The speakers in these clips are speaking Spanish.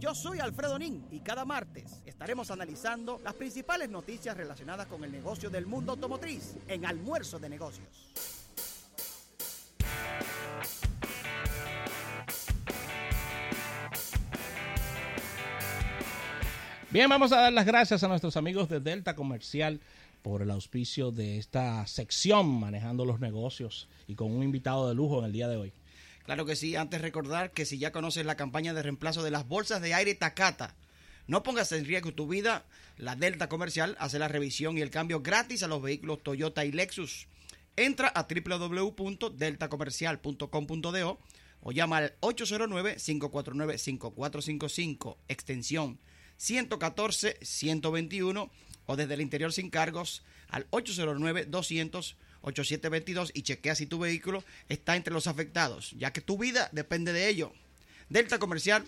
Yo soy Alfredo Nin y cada martes estaremos analizando las principales noticias relacionadas con el negocio del mundo automotriz en Almuerzo de Negocios. Bien, vamos a dar las gracias a nuestros amigos de Delta Comercial por el auspicio de esta sección manejando los negocios y con un invitado de lujo en el día de hoy. Claro que sí, antes recordar que si ya conoces la campaña de reemplazo de las bolsas de aire Takata, no pongas en riesgo tu vida, la Delta Comercial hace la revisión y el cambio gratis a los vehículos Toyota y Lexus. Entra a www.deltacomercial.com.do o llama al 809-549-5455, extensión 114-121 o desde el interior sin cargos al 809-200-8722 y chequea si tu vehículo está entre los afectados, ya que tu vida depende de ello. Delta Comercial,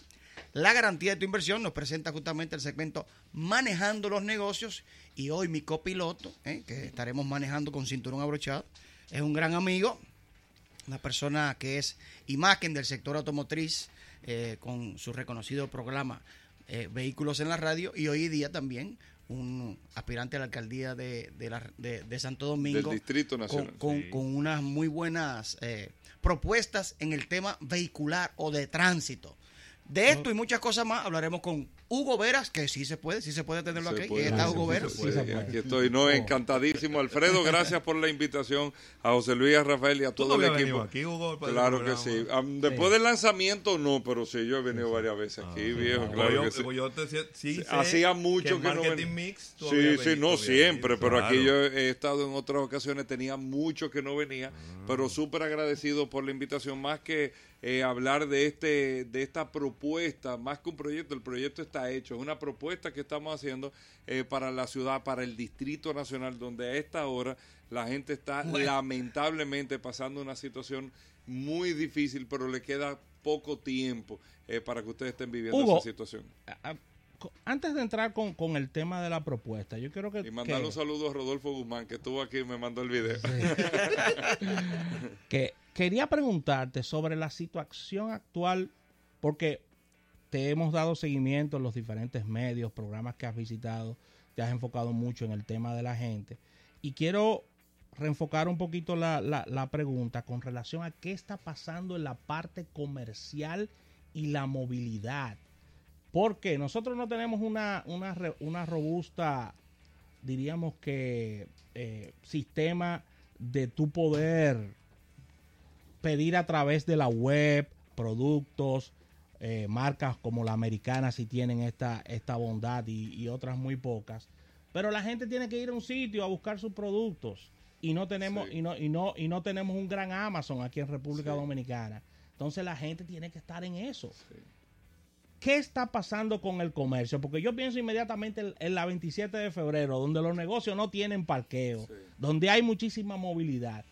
la garantía de tu inversión, nos presenta justamente el segmento Manejando los Negocios y hoy mi copiloto, eh, que estaremos manejando con cinturón abrochado, es un gran amigo, una persona que es imagen del sector automotriz eh, con su reconocido programa eh, vehículos en la radio y hoy día también un aspirante a la alcaldía de, de, la, de, de Santo Domingo. Del Distrito Nacional. Con, con, Sí. con unas muy buenas eh, propuestas en el tema vehicular o de tránsito. De esto y muchas cosas más hablaremos con Hugo Veras, que sí se puede, sí se puede tenerlo Se aquí. puede, y está sí, Hugo sí Veras. Aquí estoy, no, encantadísimo. Alfredo, gracias por la invitación. A José Luis, a Rafael y a Tú todo no el equipo. venido aquí, Hugo, claro que programa. sí. Después del lanzamiento, no, pero sí, yo he venido varias veces aquí, viejo. Claro yo- que sí. yo te decía- sí sé Hacía mucho que no Marketing ven- Mix tú Sí, sí, venido, no siempre, pero aquí yo he estado en otras ocasiones, tenía mucho que no venía, Ah. pero súper agradecido por la invitación, más que eh, hablar de este de esta propuesta, más que un proyecto, el proyecto está hecho, es una propuesta que estamos haciendo eh, para la ciudad, para el Distrito Nacional, donde a esta hora la gente está lamentablemente pasando una situación muy difícil, pero le queda poco tiempo eh, para que ustedes estén viviendo Hugo, esa situación. a- a- co- Antes de entrar con, con el tema de la propuesta, yo quiero que... Y mandarle que- un saludo a Rodolfo Guzmán, que estuvo aquí y me mandó el video. que quería preguntarte sobre la situación actual, porque te hemos dado seguimiento en los diferentes medios, programas que has visitado, te has enfocado mucho en el tema de la gente, y quiero reenfocar un poquito la, la- la pregunta con relación a qué está pasando en la parte comercial y la movilidad. Porque nosotros no tenemos una, una, una robusta, diríamos que, eh, sistema de tu poder pedir a través de la web productos, eh, marcas como la americana si tienen esta, esta bondad y, y otras muy pocas. Pero la gente tiene que ir a un sitio a buscar sus productos y no tenemos Sí. y no y no y no tenemos un gran Amazon aquí en República Sí. Dominicana. Entonces la gente tiene que estar en eso. ¿Qué está pasando con el comercio? Porque yo pienso inmediatamente en, la 27 de febrero, donde los negocios no tienen parqueo, Sí. donde hay muchísima movilidad.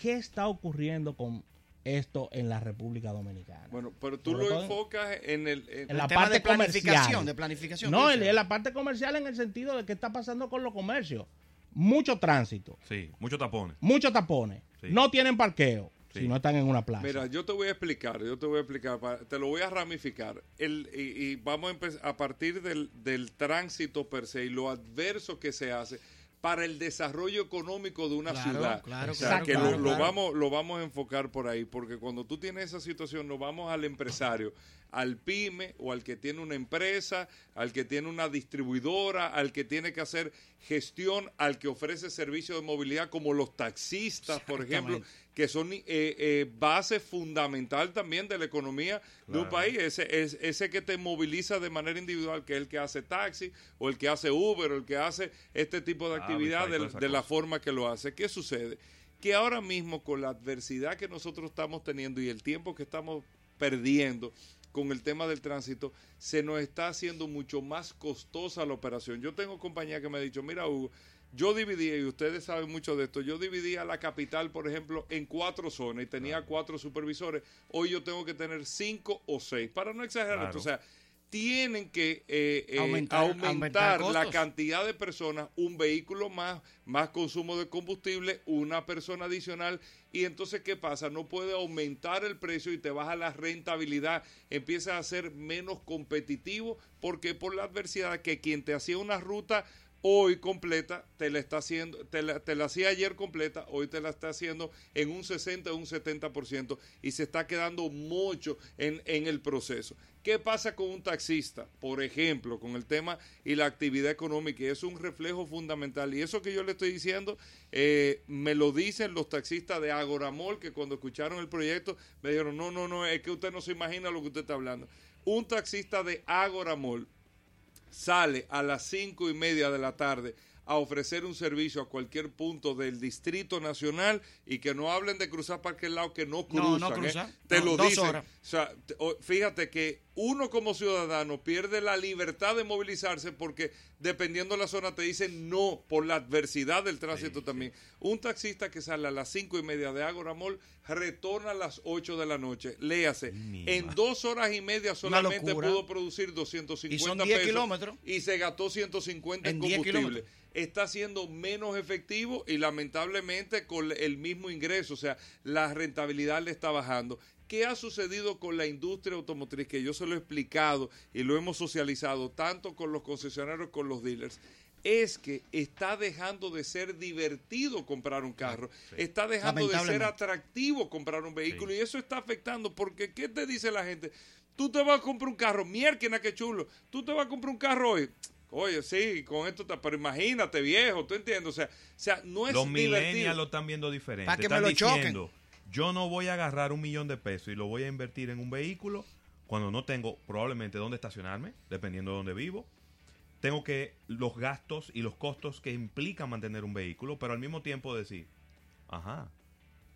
¿Qué está ocurriendo con esto en la República Dominicana? Bueno, pero tú lo enfocas en el... en- en la tema parte de planificación, comercial. de planificación. No, ¿qué en, la parte comercial en el sentido de qué está pasando con los comercios. Mucho tránsito, Sí, muchos tapones. muchos tapones, Sí. no tienen parqueo Sí. si no están en una plaza. Mira, yo te voy a explicar, yo te voy a explicar, te lo voy a ramificar. El, y, y vamos a empezar a partir del, del tránsito per se y lo adverso que se hace para el desarrollo económico de una Claro, ciudad. claro, o sea, claro, que lo, vamos, lo vamos a enfocar por ahí, porque cuando tú tienes esa situación, nos vamos al empresario, al pyme o al que tiene una empresa, al que tiene una distribuidora, al que tiene que hacer gestión, al que ofrece servicios de movilidad como los taxistas, por ejemplo, que son eh, eh, base fundamental también de la economía de un país. Ese, es, ese que te moviliza de manera individual, que es el que hace taxi, o el que hace Uber, o el que hace este tipo de Ah, actividad de, la forma que lo hace. ¿Qué sucede? Que ahora mismo con la adversidad que nosotros estamos teniendo y el tiempo que estamos perdiendo con el tema del tránsito, se nos está haciendo mucho más costosa la operación. Yo tengo compañía que me ha dicho, mira Hugo, yo dividía, y ustedes saben mucho de esto, yo dividía la capital, por ejemplo, en cuatro zonas y tenía cuatro supervisores. Hoy yo tengo que tener cinco o seis, para no exagerar Claro. esto. O sea, tienen que eh, eh, Aumentar- aumentar, aumentar la cantidad de personas, un vehículo más, más consumo de combustible, una persona adicional. Y entonces, ¿qué pasa? No puede aumentar el precio y te baja la rentabilidad, empieza a ser menos competitivo, porque por la adversidad que quien te hacía una ruta hoy completa, te la está haciendo, te la, te la hacía ayer completa, hoy te la está haciendo en un 60 o un 70% y se está quedando mucho en, en el proceso. ¿Qué pasa con un taxista? Por ejemplo, con el tema y la actividad económica, y es un reflejo fundamental. Y eso que yo le estoy diciendo, eh, me lo dicen los taxistas de Agoramol, que cuando escucharon el proyecto me dijeron, no, no, no, es que usted no se imagina lo que usted está hablando. Un taxista de Agoramol sale a las cinco y media de la tarde a ofrecer un servicio a cualquier punto del Distrito Nacional y que no hablen de cruzar para aquel lado que no No, cruzan. no ¿eh? cruzan. Te No, lo dicen. O sea, te- o- fíjate que uno como ciudadano pierde la libertad de movilizarse porque dependiendo de la zona te dicen no por la adversidad del tránsito también. Un taxista que sale a las cinco y media de Ágora Mall retorna a las 8 de la noche. Léase, Mi en dos horas y media solamente pudo producir 250 Y son 10 pesos kilómetros. y se gastó 150 en, En 10 combustible. Está siendo menos efectivo y lamentablemente con el mismo ingreso, o sea, la rentabilidad le está bajando. ¿Qué ha sucedido con la industria automotriz? Que yo se lo he explicado y lo hemos socializado tanto con los concesionarios como con los dealers. Es que está dejando de ser divertido comprar un carro, está dejando de ser atractivo comprar un vehículo Sí. y eso está afectando porque ¿qué te dice la gente? Tú te vas a comprar un carro, mierda, qué chulo. Tú te vas a comprar un carro hoy. Oye, sí, con esto está, pero imagínate, viejo, ¿tú entiendes? O sea, o sea no es Los divertido. millennials lo están viendo diferente. Pa' que están me lo choquen. diciendo, yo no voy a agarrar un millón de pesos y lo voy a invertir en un vehículo cuando no tengo probablemente dónde estacionarme, dependiendo de dónde vivo. Tengo que los gastos y los costos que implica mantener un vehículo, pero al mismo tiempo decir, ajá,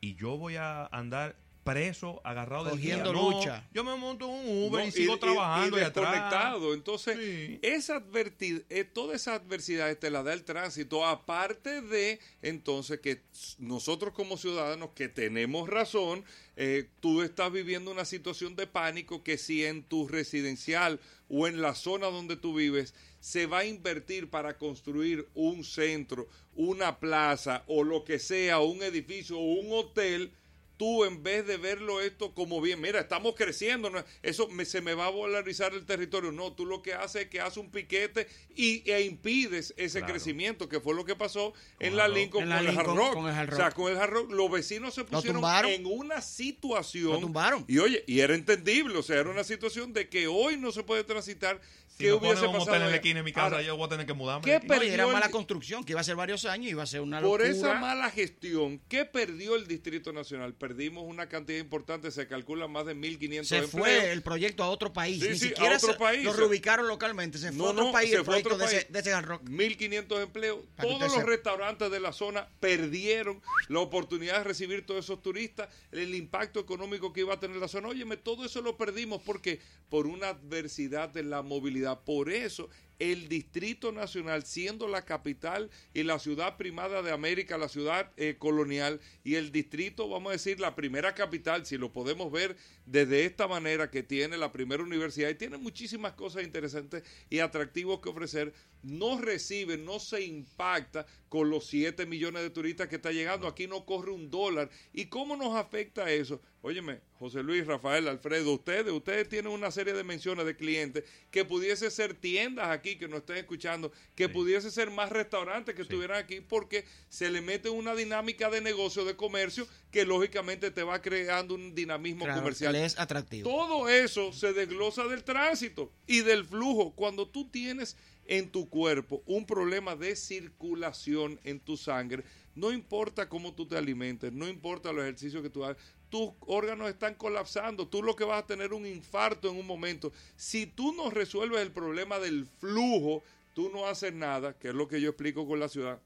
y yo voy a andar preso, agarrado del Cogiendo. No, lucha. yo me monto en un Uber No, y sigo trabajando y y, atrás. Entonces, Sí. esa adverti- eh, toda esa adversidad te la da el tránsito, aparte de entonces que nosotros como ciudadanos que tenemos razón, eh, tú estás viviendo una situación de pánico que si en tu residencial o en la zona donde tú vives se va a invertir para construir un centro, una plaza o lo que sea, un edificio o un hotel, tú en vez de verlo esto como bien, mira, estamos creciendo, ¿no? eso me- se me va a valorizar el territorio. No, tú lo que haces es que haces un piquete y, e impides ese Claro. crecimiento, que fue lo que pasó en la. Lincoln En con, el Hard Rock. con el Hard O sea, con el Hard Rock, los vecinos se pusieron en una situación. Lo tumbaron. Y oye, y era entendible, o sea, era una situación de que hoy no se puede transitar. Si ¿Qué no hubiese pasado? en la esquina de mi casa, Ahora, yo voy a tener que mudarme. ¿qué. No, perdió era el mala construcción, que iba a ser varios años y iba a ser una Por locura. esa mala gestión, ¿qué perdió el Distrito Nacional? Perdimos una cantidad importante, se calcula más de 1.500 se empleos. fue el proyecto a otro país. Sí, Ni sí, a siquiera otro se- país. lo reubicaron localmente. Se fue No, a otro no, país se el fue a otro proyecto de ese, país. de ese Hard Rock. 1.500 empleos. Para Todos los restaurantes de la zona perdieron la oportunidad de recibir todos esos turistas, el impacto económico que iba a tener la zona. Óyeme, todo eso lo perdimos porque por una adversidad de la movilidad. Por eso el Distrito Nacional, siendo la capital y la ciudad primada de América, la ciudad eh, colonial, y el distrito, vamos a decir, la primera capital, si lo podemos ver desde esta manera, que tiene la primera universidad y tiene muchísimas cosas interesantes y atractivos que ofrecer, no recibe, no se impacta con los 7 millones de turistas que está llegando. Aquí no corre un dólar. ¿Y cómo nos afecta eso? Óyeme, José Luis, Rafael, Alfredo, ustedes, ustedes tienen una serie de menciones de clientes que pudiese ser tiendas aquí que nos estén escuchando, que Sí. pudiese ser más restaurantes que estuvieran aquí, porque se le mete una dinámica de negocio, de comercio, que lógicamente te va creando un dinamismo Claro, comercial. es atractivo. Todo eso se desglosa del tránsito y del flujo. Cuando tú tienes en tu cuerpo un problema de circulación en tu sangre, no importa cómo tú te alimentes, no importa los ejercicios que tú hagas, tus órganos están colapsando, tú lo que vas a tener un infarto en un momento. Si tú no resuelves el problema del flujo, tú no haces nada, que es lo que yo explico con la ciudad,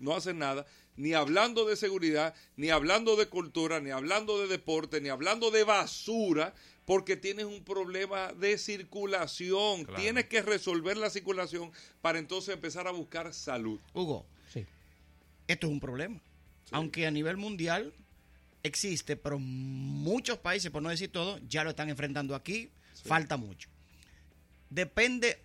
no hacen nada, ni hablando de seguridad, ni hablando de cultura, ni hablando de deporte, ni hablando de basura, porque tienes un problema de circulación. Claro. Tienes que resolver la circulación para entonces empezar a buscar salud. Hugo, Sí. esto es un problema. Aunque a nivel mundial existe, pero muchos países, por no decir todo, ya lo están enfrentando aquí. Falta mucho. depende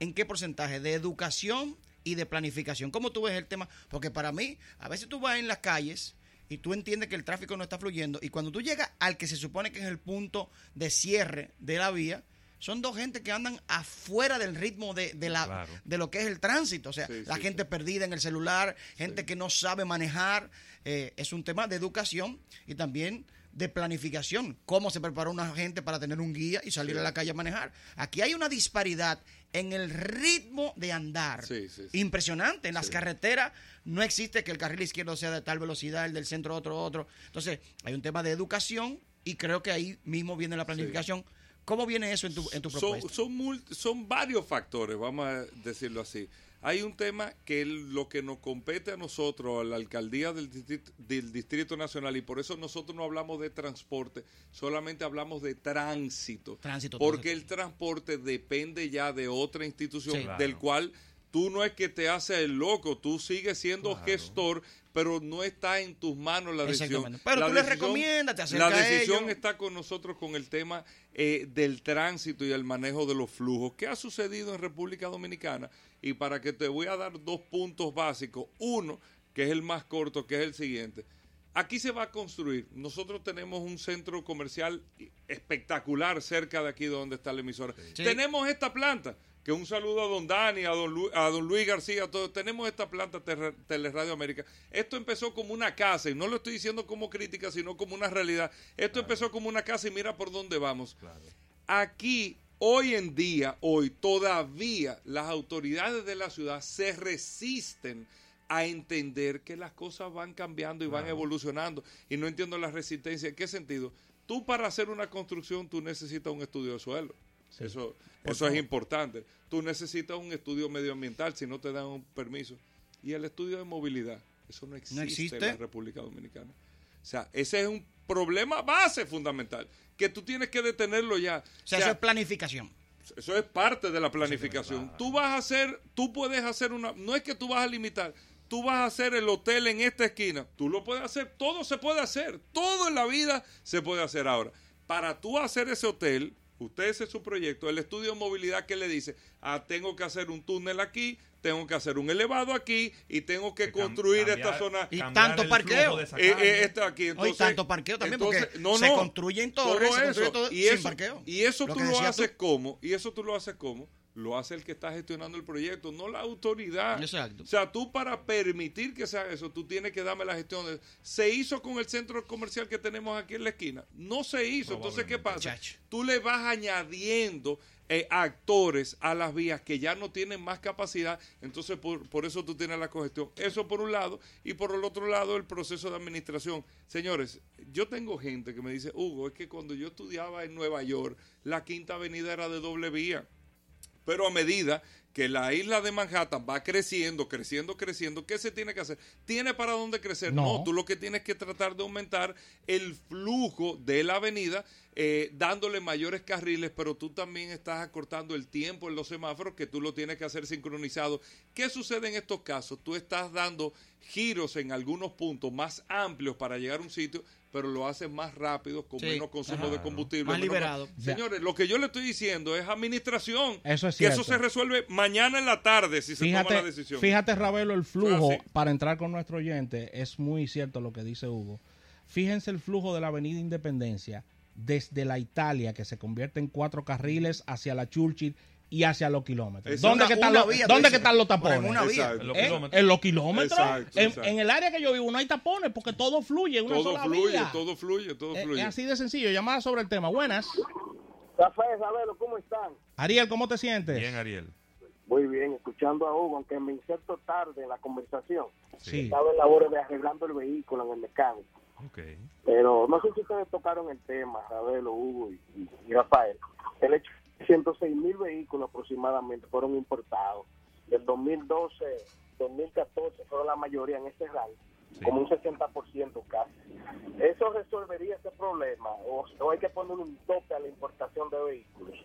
en qué porcentaje de educación y de planificación. ¿Cómo tú ves el tema? Porque para mí, a veces tú vas en las calles y tú entiendes que el tráfico no está fluyendo y cuando tú llegas al que se supone que es el punto de cierre de la vía, son dos gente que andan afuera del ritmo de, de la, Claro. de lo que es el tránsito. O sea, Sí, la sí, gente perdida en el celular, gente que no sabe manejar. eh, es un tema de educación y también de planificación. Cómo se prepara una gente para tener un guía y salir a la calle a manejar. Aquí hay una disparidad en el ritmo de andar. Sí, sí, sí. Impresionante. En las carreteras no existe que el carril izquierdo sea de tal velocidad, el del centro otro, otro. Entonces, hay un tema de educación y creo que ahí mismo viene la planificación. ¿Cómo viene eso en tu, en tu son, propuesta? son, mul- son varios factores, vamos a decirlo así. Hay un tema que lo que nos compete a nosotros, a la alcaldía del distrito, del Distrito Nacional, y por eso nosotros no hablamos de transporte, solamente hablamos de tránsito. Tránsito, Porque tránsito. el transporte depende ya de otra institución, Sí. del cual tú no es que te haces el loco, tú sigues siendo Claro. gestor, pero no está en tus manos la decisión. Pero La tú les recomiendas, te La a decisión ellos. está con nosotros con el tema eh, del tránsito y el manejo de los flujos. ¿Qué ha sucedido en República Dominicana? Y para que te voy a dar dos puntos básicos. Uno, que es el más corto, que es el siguiente. Aquí se va a construir. Nosotros tenemos un centro comercial espectacular cerca de aquí donde está la emisora. Sí. Tenemos esta planta, que un saludo a don Dani, a don, Lu- a don Luis García, a todos. Tenemos esta planta Teleradio América. Esto empezó como una casa, y no lo estoy diciendo como crítica, sino como una realidad. Esto empezó como una casa y mira por dónde vamos. Aquí, hoy en día, hoy todavía las autoridades de la ciudad se resisten a entender que las cosas van cambiando y van evolucionando. Y no entiendo la resistencia. ¿En qué sentido? Tú para hacer una construcción, tú necesitas un estudio de suelo. Eso, eso es importante. Tú necesitas un estudio medioambiental si no te dan un permiso. Y el estudio de movilidad, eso no existe, existe. en la República Dominicana. O sea, ese es un problema base fundamental, que tú tienes que detenerlo ya. O sea, eso es planificación. Eso es parte de la planificación. Tú vas a hacer, tú puedes hacer una, no es que tú vas a limitar, tú vas a hacer el hotel en esta esquina, tú lo puedes hacer, todo se puede hacer, todo en la vida se puede hacer ahora. Para tú hacer ese hotel, usted ese es su proyecto, el estudio de movilidad que le dice, ah, tengo que hacer un túnel aquí, tengo que hacer un elevado aquí y tengo que construir cambiar- esta zona. Y tanto parqueo. Eh, eh, esto aquí, entonces, tanto parqueo también, entonces, porque no, se construyen todo torres, se construye eso, todo y sin eso, parqueo. Y eso Lo tú lo haces tú. como, y eso tú lo haces como, lo hace el que está gestionando el proyecto, no la autoridad. Exacto. O sea, tú para permitir que se haga eso, tú tienes que darme la gestión. de- ¿Se hizo con el centro comercial que tenemos aquí en la esquina? No se hizo. Entonces, ¿qué pasa? Tú le vas añadiendo eh, actores a las vías que ya no tienen más capacidad, entonces por, por eso tú tienes la congestión. Eso por un lado, y por el otro lado el proceso de administración. Señores, yo tengo gente que me dice, Hugo, es que cuando yo estudiaba en Nueva York, la quinta avenida era de doble vía. Pero a medida que la isla de Manhattan va creciendo, creciendo, creciendo, ¿qué se tiene que hacer? ¿Tiene para dónde crecer? No. No, tú lo que tienes que tratar de aumentar el flujo de la avenida, eh, dándole mayores carriles, pero tú también estás acortando el tiempo en los semáforos, que tú lo tienes que hacer sincronizado. ¿Qué sucede en estos casos? Tú estás dando giros en algunos puntos más amplios para llegar a un sitio, pero lo haces más rápido, con Sí, menos consumo ajá. de combustible. Más menos- liberado. Señores, lo que yo le estoy diciendo es administración. Eso es Que eso cierto. se resuelve mañana en la tarde si se toma la Fíjate, decisión. fíjate, Ravelo, el flujo, Ah, sí. para entrar con nuestro oyente, es muy cierto lo que dice Hugo. Fíjense el flujo de la Avenida Independencia desde la Italia, que se convierte en cuatro carriles hacia la Churchill y hacia los kilómetros. Esa ¿Dónde, es que una- están, los, vía, ¿dónde tú que están los dices. Pero en tapones? una vía. Exacto. En los ¿Eh? kilómetros. En los kilómetros. Exacto, en, exacto. en el área que yo vivo no hay tapones porque todo fluye una todo sola fluye, vía. todo fluye, todo Es- fluye. es así de sencillo. Llamada sobre el tema. Buenas. Rafael, Sabelo, ¿cómo están? Ariel, ¿cómo te sientes? Bien, Ariel. Muy bien, escuchando a Hugo, aunque me inserto tarde en la conversación. Sí. Estaba en labores de arreglando el vehículo en el mecánico. Ok. Pero no sé si ustedes tocaron el tema, Sabelo, Hugo y, y- y Rafael. El hecho 106 mil vehículos aproximadamente fueron importados. Del 2012, 2014 fueron la mayoría en este rango, Sí. como un 60% casi. ¿Eso resolvería ese problema? ¿O, o hay que poner un tope a la importación de vehículos?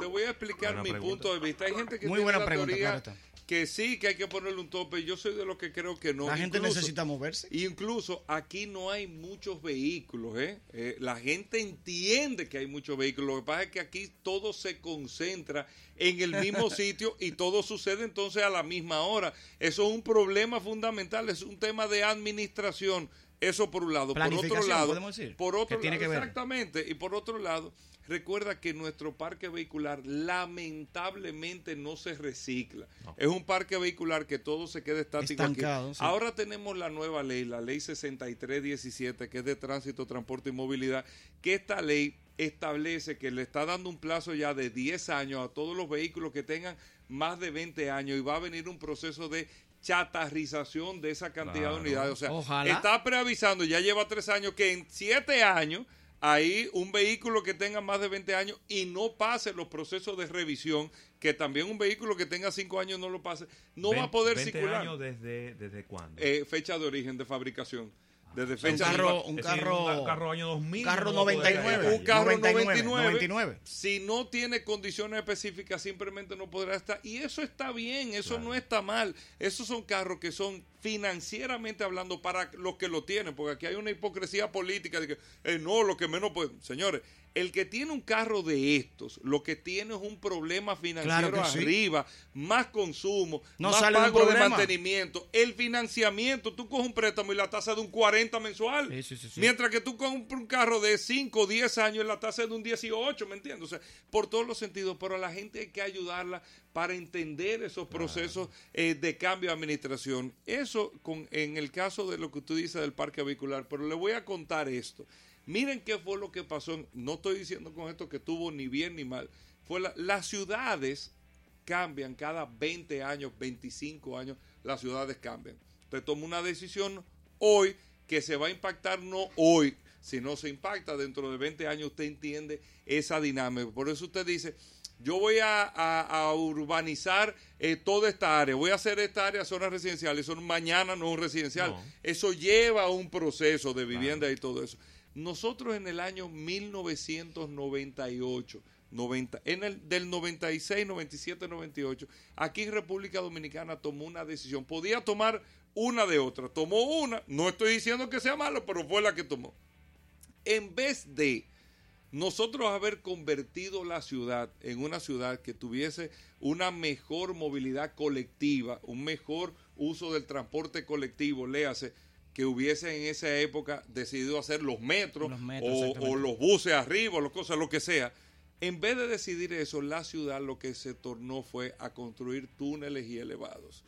Te voy a explicar Buena mi pregunta. punto de vista. Hay gente que Muy tiene buena la pregunta, teoría claro. Que sí, que hay que ponerle un tope. Yo soy de los que creo que no. La gente Incluso- necesita moverse. Incluso aquí no hay muchos vehículos, ¿eh? Eh, La gente entiende que hay muchos vehículos. Lo que pasa es que aquí todo se concentra en el mismo sitio y todo sucede entonces a la misma hora. Eso es un problema fundamental, es un tema de administración. Eso por un lado. Por otro lado, por otro que tiene lado, que ver. exactamente. Y por otro lado, recuerda que nuestro parque vehicular lamentablemente no se recicla. Es un parque vehicular que todo se queda estático aquí. Estancado, sí. Ahora tenemos la nueva ley, la ley 6317, que es de tránsito, transporte y movilidad, que esta ley establece que le está dando un plazo ya de 10 años a todos los vehículos que tengan más de 20 años y va a venir un proceso de chatarrización de esa cantidad Claro. de unidades. O sea, Ojalá. está preavisando, ya lleva tres años, que en siete años hay un vehículo que tenga más de 20 años y no pase los procesos de revisión, que también un vehículo que tenga cinco años no lo pase, no va a poder 20 circular. años desde, desde cuándo? Eh, fecha de origen de fabricación. Desde un fecha de- carro, un Es decir, carro, un carro año 2000. un carro no va a poder 99, salir un carro 99, 99, 99. si no tiene condiciones específicas simplemente no podrá estar y eso está bien eso Claro. no está mal esos son carros que son financieramente hablando para los que lo tienen porque aquí hay una hipocresía política de que eh, no lo que menos puede señores el que tiene un carro de estos lo que tiene es un problema financiero Claro que sí. arriba más consumo No más pago de mantenimiento el financiamiento tú coges un préstamo y la tasa de un 40 mensual Sí, sí. Mientras que tú compras un carro de 5 o 10 años, la tasa es de un 18, ¿me entiendes? O sea, por todos los sentidos, pero a la gente hay que ayudarla para entender esos procesos eh, de cambio de administración. Eso con, en el caso de lo que tú dices del parque vehicular, pero le voy a contar esto. Miren qué fue lo que pasó. No estoy diciendo con esto que estuvo ni bien ni mal. Fue la- las ciudades cambian cada 20 años, 25 años, las ciudades cambian. Usted toma una decisión hoy que se va a impactar no hoy, si no se impacta dentro de 20 años, usted entiende esa dinámica. Por eso usted dice, yo voy a, a- a urbanizar eh, toda esta área, voy a hacer esta área zona residencial, eso mañana no es un residencial. No. Eso lleva a un proceso de vivienda y todo eso. Nosotros en el año 1998, 90, en el del 96, 97, 98, aquí en República Dominicana tomó una decisión. Podía tomar una de otra. Tomó una, no estoy diciendo que sea malo, pero fue la que tomó. En vez de nosotros haber convertido la ciudad en una ciudad que tuviese una mejor movilidad colectiva, un mejor uso del transporte colectivo, léase, que hubiese en esa época decidido hacer los metros, Los metros, o, o los buses arriba, o las cosas, lo que sea. En vez de decidir eso, la ciudad lo que se tornó fue a construir túneles y elevados.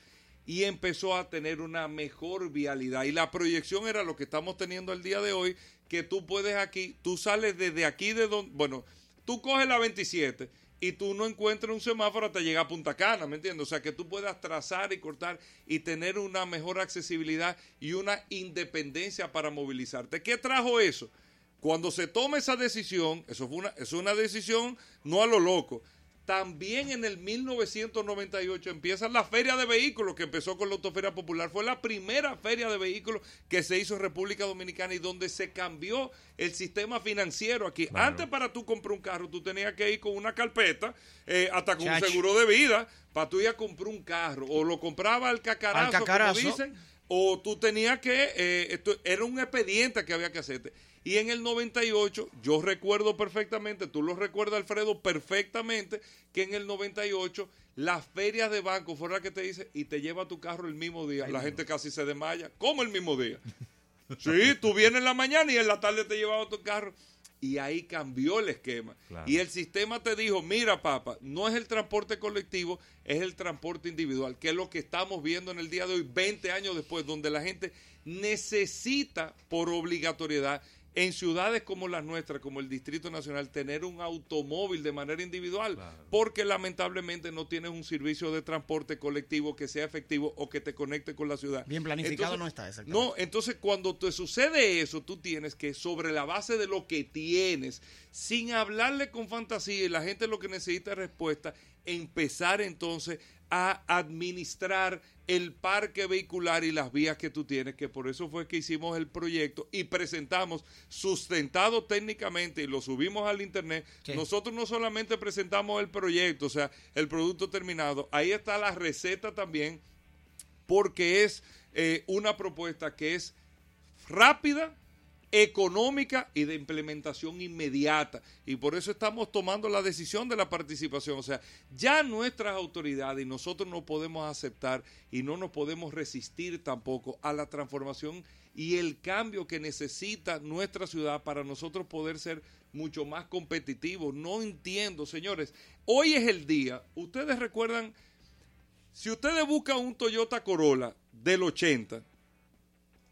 Y empezó a tener una mejor vialidad. Y la proyección era lo que estamos teniendo el día de hoy, que tú puedes aquí, tú sales desde aquí de donde, bueno, tú coges la 27 y tú no encuentras un semáforo hasta llegar a Punta Cana, ¿me entiendes? O sea, que tú puedas trazar y cortar y tener una mejor accesibilidad y una independencia para movilizarte. ¿Qué trajo eso? Cuando se toma esa decisión, eso fue una, es una decisión no a lo loco. También en el 1998 empieza la feria de vehículos que empezó con la Autoferia Popular. Fue la primera feria de vehículos que se hizo en República Dominicana y donde se cambió el sistema financiero aquí. Claro. Antes para tú comprar un carro, tú tenías que ir con una carpeta, eh, hasta con un seguro de vida, para tú ir a comprar un carro. O lo compraba al cacarazo, Al cacarazo. como dicen, o tú tenías que, eh, esto era un expediente que había que hacerte. Y en el 98, yo recuerdo perfectamente, tú lo recuerdas Alfredo perfectamente, que en el 98 las ferias de banco fueron las que te dice y te lleva tu carro el mismo día. La gente casi se desmaya. ¿Cómo el mismo día? Sí, tú vienes en la mañana y en la tarde te llevaba tu carro. Y ahí cambió el esquema. Claro. Y el sistema te dijo, mira papá, no es el transporte colectivo, es el transporte individual, que es lo que estamos viendo en el día de hoy, 20 años después, donde la gente necesita por obligatoriedad en ciudades como las nuestras, como el Distrito Nacional, tener un automóvil de manera individual, Claro. porque lamentablemente no tienes un servicio de transporte colectivo que sea efectivo o que te conecte con la ciudad. Bien planificado Entonces, no está, exactamente. No, entonces cuando te sucede eso, tú tienes que, sobre la base de lo que tienes, sin hablarle con fantasía, y la gente lo que necesita es respuesta, empezar entonces a administrar el parque vehicular y las vías que tú tienes, que por eso fue que hicimos el proyecto y presentamos sustentado técnicamente y lo subimos al internet. Sí. Nosotros no solamente presentamos el proyecto, o sea, el producto terminado, ahí está la receta también, porque es eh, una propuesta que es rápida, económica y de implementación inmediata. Y por eso estamos tomando la decisión de la participación. O sea, ya nuestras autoridades y nosotros no podemos aceptar y no nos podemos resistir tampoco a la transformación y el cambio que necesita nuestra ciudad para nosotros poder ser mucho más competitivos. No entiendo, señores. Hoy es el día. Ustedes recuerdan, si ustedes buscan un Toyota Corolla del 80,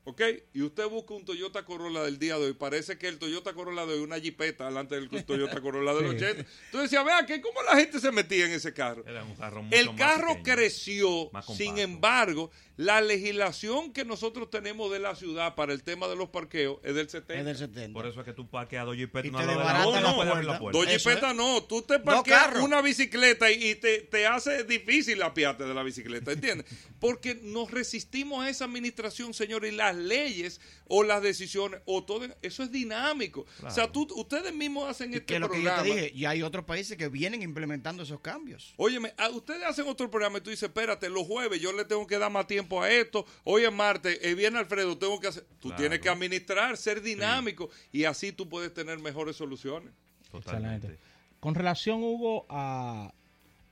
¿ok? Y usted busca un Toyota Corolla del día de hoy, parece que el Toyota Corolla de hoy es una jipeta delante del Toyota Corolla del 80. Entonces decía, vea, que ¿cómo la gente se metía en ese carro? Era un carro mucho El más carro pequeño. creció, más sin embargo, la legislación que nosotros tenemos de la ciudad para el tema de los parqueos es del 70. Es del 70. Por eso es que tú parqueas dos jipetas la no puedes abrir puerta. Dos jipetas no, tú te parqueas una bicicleta y, y te, te hace difícil apiarte de la bicicleta, ¿entiendes? Porque nos resistimos a esa administración, señor, y las leyes o las decisiones o todo eso es dinámico. O sea, tú, ustedes mismos hacen Y este que es lo que yo programa. te dije, y hay otros países que vienen implementando esos cambios. Óyeme, a- ustedes hacen otro programa y tú dices, espérate, los jueves yo le tengo que dar más tiempo a esto. Hoy es martes, eh, viene Alfredo, tengo que hacer. Tú Claro. tienes que administrar, ser dinámico y así tú puedes tener mejores soluciones. Totalmente. Excelente. Con relación, Hugo, a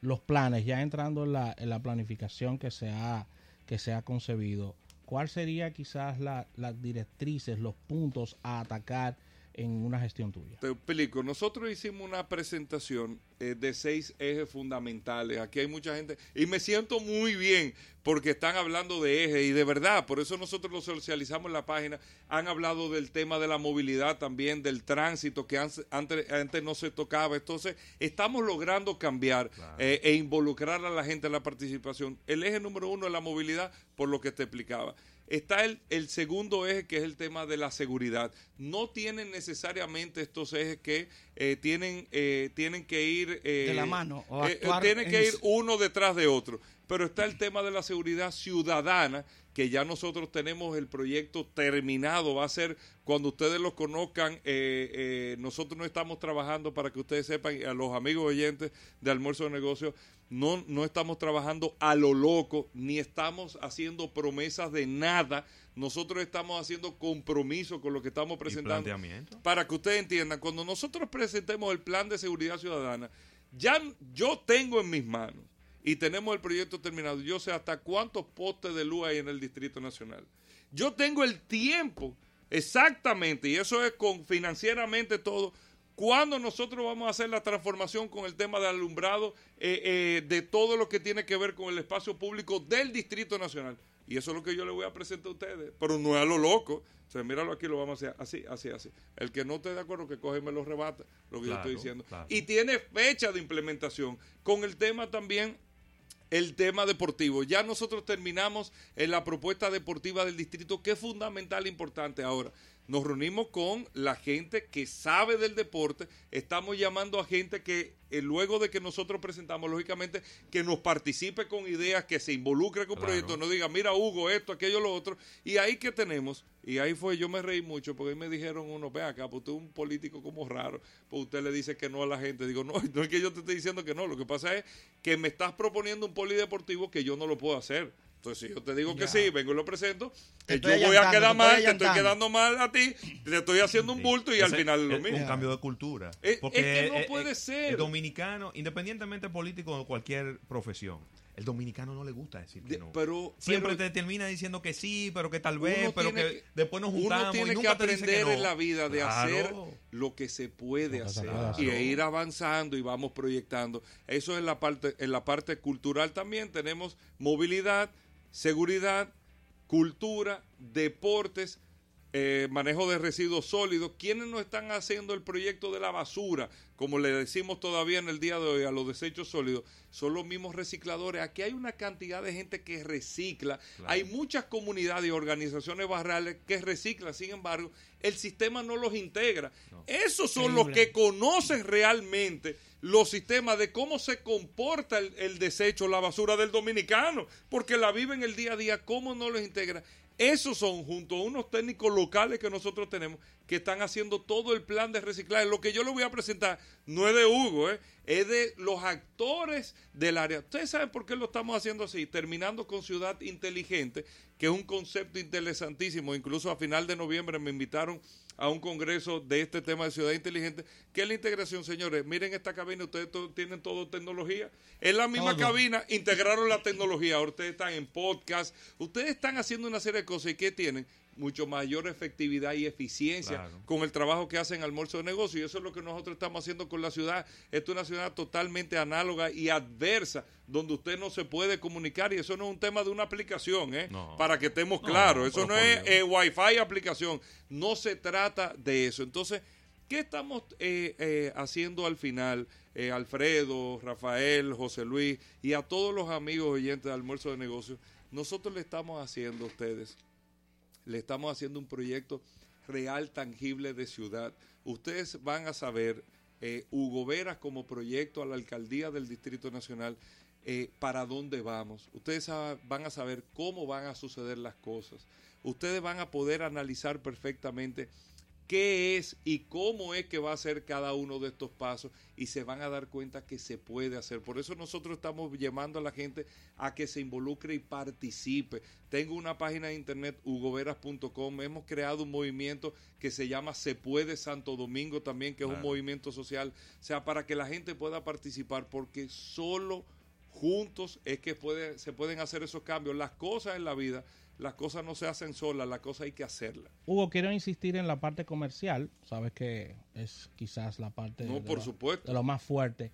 los planes, ya entrando en la, en la planificación que se ha, que se ha concebido, ¿cuál sería quizás la- las directrices, los puntos a atacar en una gestión tuya? Te explico, nosotros hicimos una presentación eh, de seis ejes fundamentales. Aquí hay mucha gente y me siento muy bien porque están hablando de ejes y de verdad, por eso nosotros lo socializamos en la página. Han hablado del tema de la movilidad también, del tránsito que antes, no se tocaba. Entonces, estamos logrando cambiar eh, e involucrar a la gente en la participación. El eje número uno es la movilidad, por lo que te explicaba. Está el, el segundo eje que es el tema de la seguridad. No tienen necesariamente estos ejes que eh, tienen, eh, tienen que ir... eh, De la mano, o eh, actuar tienen que ir uno detrás de otro. Pero está el tema de la seguridad ciudadana, que ya nosotros tenemos el proyecto terminado. Va a ser cuando ustedes lo conozcan. eh, eh, nosotros no estamos trabajando para que ustedes sepan, y a los amigos oyentes de Almuerzo de Negocios, no, no estamos trabajando a lo loco, ni estamos haciendo promesas de nada. Nosotros estamos haciendo compromiso con lo que estamos presentando planteamiento. para que ustedes entiendan, cuando nosotros presentemos el plan de seguridad ciudadana, ya yo tengo en mis manos y tenemos el proyecto terminado, yo sé hasta cuántos postes de luz hay en el Distrito Nacional. Yo tengo el tiempo exactamente, y eso es con financieramente todo, cuando nosotros vamos a hacer la transformación con el tema del alumbrado eh, eh, de todo lo que tiene que ver con el espacio público del Distrito Nacional. Y eso es lo que yo le voy a presentar a ustedes. Pero no es a lo loco. O sea, míralo aquí, lo vamos a hacer así, así, así. El que no esté de acuerdo, que coge y me lo rebata, lo que yo estoy diciendo. claro. Y tiene fecha de implementación. Con el tema también el tema deportivo. Ya nosotros terminamos en la propuesta deportiva del distrito, que es fundamental e importante ahora. Nos reunimos con la gente que sabe del deporte, estamos llamando a gente que eh, luego de que nosotros presentamos, lógicamente, que nos participe con ideas, que se involucre con Claro. proyectos, no diga, mira Hugo, esto, aquello, lo otro, y ahí que tenemos, y ahí fue, yo me reí mucho, porque ahí me dijeron uno, ve acá, pues usted es un político como raro, pues usted le dice que no a la gente, digo, no, no es que yo te esté diciendo que no, lo que pasa es que me estás proponiendo un polideportivo que yo no lo puedo hacer. Entonces, si yo te digo que sí, vengo y lo presento, eh, yo voy a quedar te mal, te estoy quedando mal a ti, te estoy haciendo un bulto y al Ese final es lo mismo. un cambio de cultura. Es- Porque es que no eh, eh, puede ser. El dominicano, independientemente político o cualquier profesión, el dominicano no le gusta decir que De- no. pero- Siempre pero- te termina diciendo que sí, pero que tal vez, pero que, que- después nos juntamos Uno tiene y que te aprender que no. en la vida de Claro. hacer lo que se puede hacer y ir avanzando y vamos proyectando. Eso es la parte en la parte cultural también tenemos movilidad, seguridad, cultura, deportes, eh, manejo de residuos sólidos, ¿quiénes no están haciendo el proyecto de la basura? Como le decimos todavía en el día de hoy a los desechos sólidos, son los mismos recicladores. Aquí hay una cantidad de gente que recicla. Hay muchas comunidades y organizaciones barriales que reciclan, sin embargo, el sistema no los integra. Esos son los que conocen realmente los sistemas de cómo se comporta el, el desecho, la basura del dominicano, porque la viven el día a día, cómo no los integra. Esos son, junto a unos técnicos locales que nosotros tenemos, que están haciendo todo el plan de reciclaje. Lo que yo le voy a presentar no es de Hugo, ¿eh? es de los actores del área. Ustedes saben por qué lo estamos haciendo así, terminando con Ciudad Inteligente, que es un concepto interesantísimo. Incluso a final de noviembre me invitaron a un congreso de este tema de ciudad inteligente, que es la integración, señores. Miren esta cabina, ustedes tienen todo tecnología. En la misma cabina integraron la tecnología. Ahora ustedes están en podcast, ustedes están haciendo una serie de cosas y ¿qué tienen? Mucho mayor efectividad y eficiencia con el trabajo que hacen almuerzo de negocio. Y eso es lo que nosotros estamos haciendo con la ciudad. Esta es una ciudad totalmente análoga y adversa, donde usted no se puede comunicar. Y eso no es un tema de una aplicación, ¿eh? para que estemos claros. eso no es eh, Wi-Fi aplicación. No se trata de eso. Entonces, ¿qué estamos eh, eh, haciendo al final? Alfredo, Rafael, José Luis y a todos los amigos oyentes de almuerzo de negocios, nosotros le estamos haciendo a ustedes le estamos haciendo un proyecto real, tangible de ciudad. Ustedes van a saber, eh, Hugo Veras como proyecto a la alcaldía del Distrito Nacional, eh, para dónde vamos. Ustedes van a saber cómo van a suceder las cosas. Ustedes van a poder analizar perfectamente qué es y cómo es que va a ser cada uno de estos pasos y se van a dar cuenta que se puede hacer. Por eso nosotros estamos llamando a la gente a que se involucre y participe. Tengo una página de internet, hugoveras.com. Hemos creado un movimiento que se llama Se Puede Santo Domingo también, que es un movimiento social. O sea, para que la gente pueda participar, porque solo juntos es que puede, se pueden hacer esos cambios. Las cosas en la vida las cosas no se hacen solas, las cosas hay que hacerlas. Hugo, quiero insistir en la parte comercial, sabes que es quizás la parte no, por lo, supuesto. de lo más fuerte.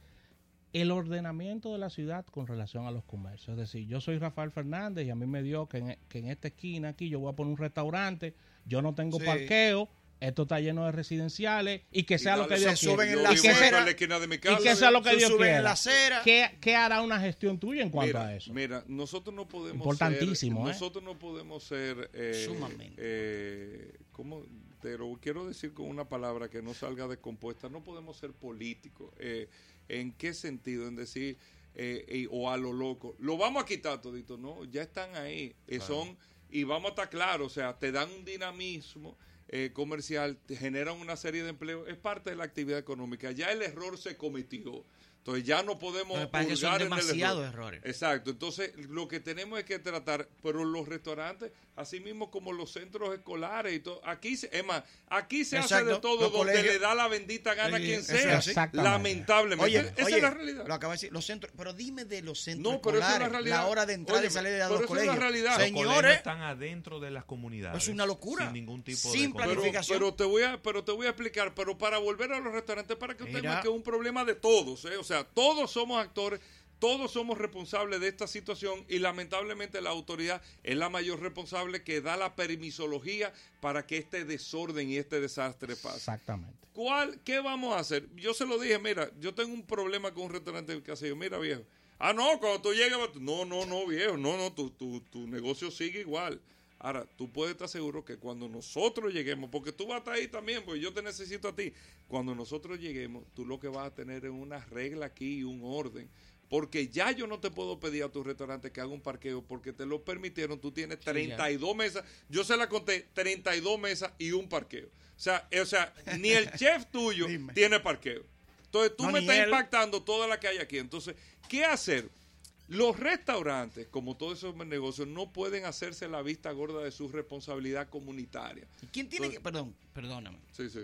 El ordenamiento de la ciudad con relación a los comercios. Es decir, yo soy Rafael Fernández y a mí me dio que en, que en esta esquina aquí yo voy a poner un restaurante, yo no tengo parqueo, esto está lleno de residenciales y que sea lo que Dios quiera. En la y, que sea, de y que sea lo que Dios quiera. En la acera. ¿Qué, ¿Qué, hará una gestión tuya en cuanto mira, a eso? Mira, nosotros no podemos Importantísimo, ser, ¿eh? nosotros no podemos ser eh, sumamente. Eh, ¿cómo? Pero quiero decir con una palabra que no salga descompuesta, no podemos ser políticos. Eh, ¿En qué sentido? En decir eh, o a lo loco. Lo vamos a quitar todito, no, ya están ahí. Claro. Son y vamos a estar claros, o sea, te dan un dinamismo eh, comercial, generan una serie de empleos, es parte de la actividad económica. Ya el error se cometió. Entonces ya no podemos que son demasiados errores. Exacto. Entonces lo que tenemos es que tratar, pero los restaurantes, así mismo como los centros escolares y todo, aquí, es más, aquí se Exacto. hace de todo Los donde colegios. le da la bendita gana a Sí, quien sea. Lamentablemente. Oye, esa oye, es la realidad. Lo acaba de decir, los centros, pero dime de los centros No, pero eso es la realidad. la hora de entrada Oye, y salir de pero los eso es la colegios. realidad. Los colegios Señores, están adentro de las comunidades. Es una locura. Sin ningún tipo Sin de pero, planificación. pero te voy a pero te voy a explicar pero para volver a los restaurantes para que usted vea que es un problema de todos ¿eh? o sea todos somos actores todos somos responsables de esta situación y lamentablemente la autoridad es la mayor responsable que da la permisología para que este desorden y este desastre pase. Exactamente. ¿Cuál, ¿Qué vamos a hacer? Yo se lo dije, mira, yo tengo un problema con un restaurante del casillo. Mira, viejo. Ah, no, cuando tú llegas, no, no, no, viejo, no, no, tu, tu, tu negocio sigue igual. Ahora, tú puedes estar seguro que cuando nosotros lleguemos, porque tú vas a estar ahí también, porque yo te necesito a ti, cuando nosotros lleguemos, tú lo que vas a tener es una regla aquí y un orden. Porque ya yo no te puedo pedir a tu restaurante que haga un parqueo porque te lo permitieron. Tú tienes 32 mesas. Yo se la conté, 32 mesas y un parqueo. O sea, eh, o sea ni el chef tuyo tiene parqueo. Entonces tú No, me estás él. impactando toda la que hay aquí. Entonces, ¿qué hacer? Los restaurantes, como todos esos negocios, no pueden hacerse la vista gorda de su responsabilidad comunitaria. ¿quién tiene Entonces- que, perdón, perdóname, Sí, sí.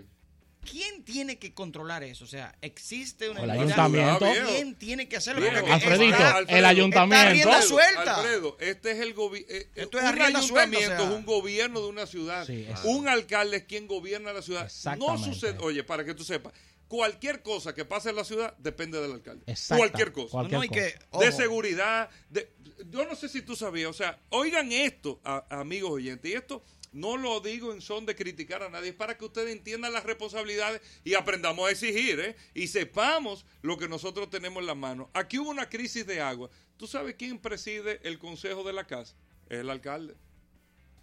quién tiene que controlar eso? O sea, existe una El entidad- ayuntamiento. ¿Quién tiene que hacerlo? Porque Alfredito, está- el ayuntamiento. Está suelta. Alfredo, este es el gobierno. Esto es un suelta, ayuntamiento o sea. es un gobierno de una ciudad. Sí, un alcalde es quien gobierna la ciudad. No sucede. Oye, para que tú sepas, cualquier cosa que pase en la ciudad depende del alcalde. Exacta. Cualquier cosa. Cualquier No, que, cosa. ojo, de seguridad. De, yo no sé si tú sabías, o sea, oigan esto, a- amigos oyentes, y esto No lo digo en son de criticar a nadie, es para que ustedes entiendan las responsabilidades y aprendamos a exigir, ¿eh? Y sepamos lo que nosotros tenemos en las manos. Aquí hubo una crisis de agua. ¿Tú sabes quién preside el consejo de la casa? Es el alcalde.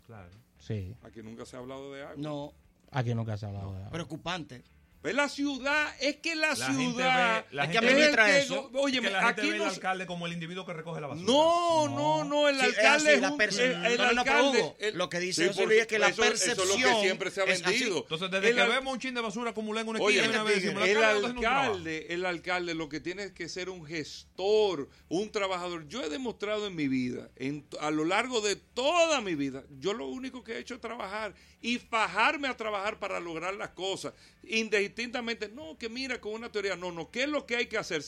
Claro. Sí. Aquí nunca se ha hablado de agua. No, Aquí nunca se ha hablado de agua. preocupante. Es la ciudad, es que la, La gente ciudad. ve- la Es gente que es eso. Óyeme, que la gente aquí ve no al alcalde como el individuo que recoge la basura. No, no, no, el Sí, es alcalde así, es la el- el no, no, pero alcalde- Hugo, el- lo que dice Sí, es que la eso- Eso es lo que percepción siempre se ha vendido. Entonces, desde El que vemos un chin de basura acumulado en una Oye, esquina, de una vez decimos, el alcalde está haciendo un trabajo". alcalde, el alcalde lo que tiene es que ser un gestor, un trabajador. Yo he demostrado en mi vida, en, a lo largo de toda mi vida, yo lo único que he hecho es trabajar y fajarme a trabajar para lograr las cosas. Indistintamente, no, que mira, con una teoría, no, no, ¿qué es lo que hay que hacer?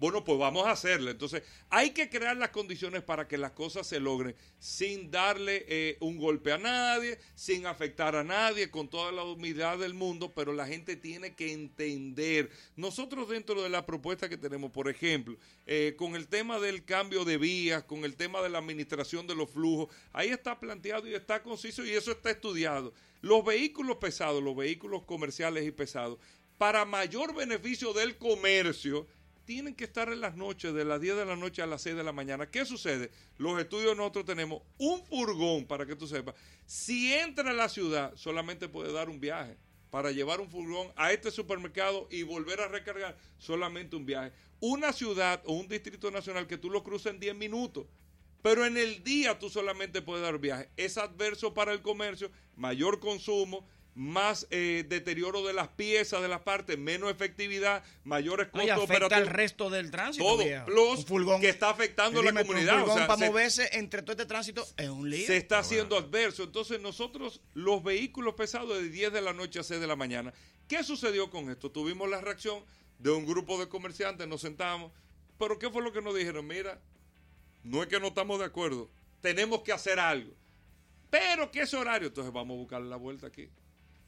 Bueno, pues vamos a hacerle. Entonces, hay que crear las condiciones para que las cosas se logren sin darle eh, un golpe a nadie, sin afectar a nadie, con toda la humildad del mundo, pero la gente tiene que entender. Nosotros dentro de la propuesta que tenemos, por ejemplo, eh, con el tema del cambio de vías, con el tema de la administración de los flujos, ahí está planteado y está conciso y eso está estudiado. Los vehículos pesados, los vehículos comerciales y pesados, para mayor beneficio del comercio, tienen que estar en las noches, de las 10 de la noche a las 6 de la mañana. ¿Qué sucede? Los estudios nosotros tenemos un furgón, para que tú sepas. Si entra a la ciudad, solamente puede dar un viaje. Para llevar un furgón a este supermercado y volver a recargar, solamente un viaje. Una ciudad o un distrito nacional que tú lo cruces en 10 minutos. Pero en el día tú solamente puedes dar viaje. Es adverso para el comercio, mayor consumo, más eh, deterioro de las piezas, de las partes, menos efectividad, mayores No, costos afecta al operativos. resto del tránsito. Todo, viejo. plus Un furgón. que está afectando a la comunidad. Un o sea, para se- moverse entre todo este tránsito es un lío. se está haciendo adverso. Entonces nosotros, los vehículos pesados de 10 de la noche a 6 de la mañana, ¿qué sucedió con esto? Tuvimos la reacción de un grupo de comerciantes, nos sentamos, pero ¿qué fue lo que nos dijeron? Mira, no es que no estamos de acuerdo, tenemos que hacer algo. Pero ¿qué es horario? Entonces vamos a buscar la vuelta aquí.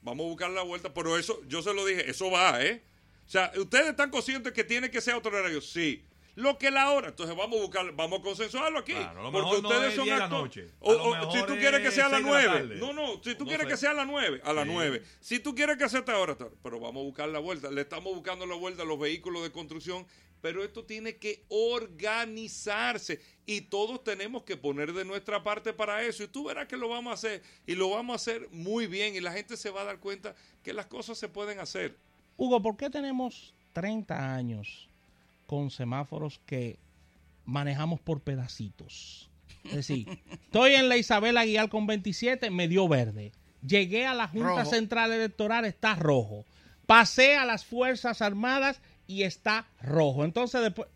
Vamos a buscar la vuelta, pero eso, yo se lo dije, eso va, ¿eh? O sea, ¿ustedes están conscientes que tiene que ser otro horario? Sí. Lo que la hora, entonces vamos a buscar, vamos a consensuarlo aquí. Claro, lo porque mejor no ustedes es son 10 de la actores. noche. O, o si tú quieres que sea a las 6 de la 9. tarde. No, no, si tú No quieres sé. que sea a las 9, a las Sí. 9. Si tú quieres que sea esta hora, pero vamos a buscar la vuelta. Le estamos buscando la vuelta a los vehículos de construcción, pero esto tiene que organizarse y todos tenemos que poner de nuestra parte para eso. Y tú verás que lo vamos a hacer y lo vamos a hacer muy bien y la gente se va a dar cuenta que las cosas se pueden hacer. Hugo, ¿por qué tenemos 30 años con semáforos que manejamos por pedacitos? Es decir, estoy en la Isabel Aguilar con 27, me dio verde. Llegué a la Junta Rojo. Central Electoral, está rojo. Pasé a las Fuerzas Armadas y está rojo. Entonces, después,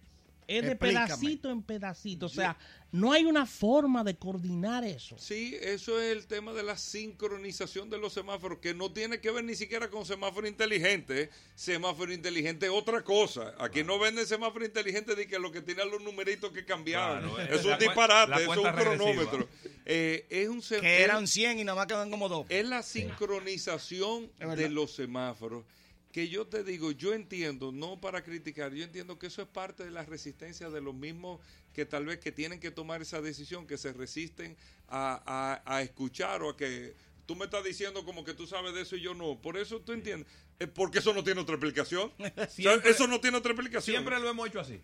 es de Explícame. pedacito en pedacito. O sea, no hay una forma de coordinar eso. Sí, eso es el tema de la sincronización de los semáforos, que no tiene que ver ni siquiera con semáforo inteligente. ¿eh? Semáforo inteligente es otra cosa. Aquí no venden semáforo inteligente de que lo que tienen los numeritos que cambiaban. Claro, es un disparate, la es un cronómetro. Eh, es un se- que eran 100 y nada más quedan como dos. es la sincronización de los semáforos. Que yo te digo, yo entiendo, no para criticar, yo entiendo que eso es parte de la resistencia de los mismos que tal vez que tienen que tomar esa decisión, que se resisten a, a- a escuchar o a que tú me estás diciendo como que tú sabes de eso y yo no. Por eso tú entiendes, Eh, porque eso no tiene otra explicación. O sea, Siempre- eso no tiene otra explicación. Siempre lo hemos hecho así.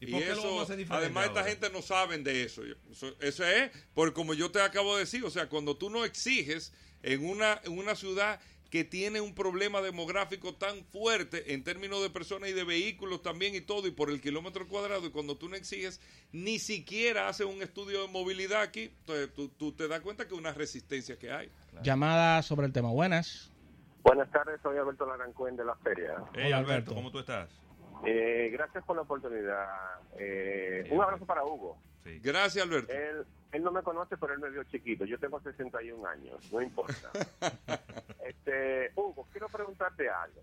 ¿Y, Y eso, además, esta gente no saben de eso. Eso, eso es, porque como yo te acabo de decir, o sea, cuando tú no exiges en una, en una ciudad que tiene un problema demográfico tan fuerte en términos de personas y de vehículos también y todo, y por el kilómetro cuadrado, y cuando tú no exiges, ni siquiera haces un estudio de movilidad aquí, entonces tú, tú te das cuenta que es una resistencia que hay. Llamada sobre el tema. Buenas. Buenas tardes, soy Alberto Larancuen de La Feria. Hey, Hola, Alberto, Alberto. ¿cómo tú estás? Eh, gracias por la oportunidad. Eh, un abrazo para Hugo. Sí. Gracias, Alberto. Él, él no me conoce, pero él me vio chiquito. Yo tengo 61 años, no importa. este, Hugo, quiero preguntarte algo.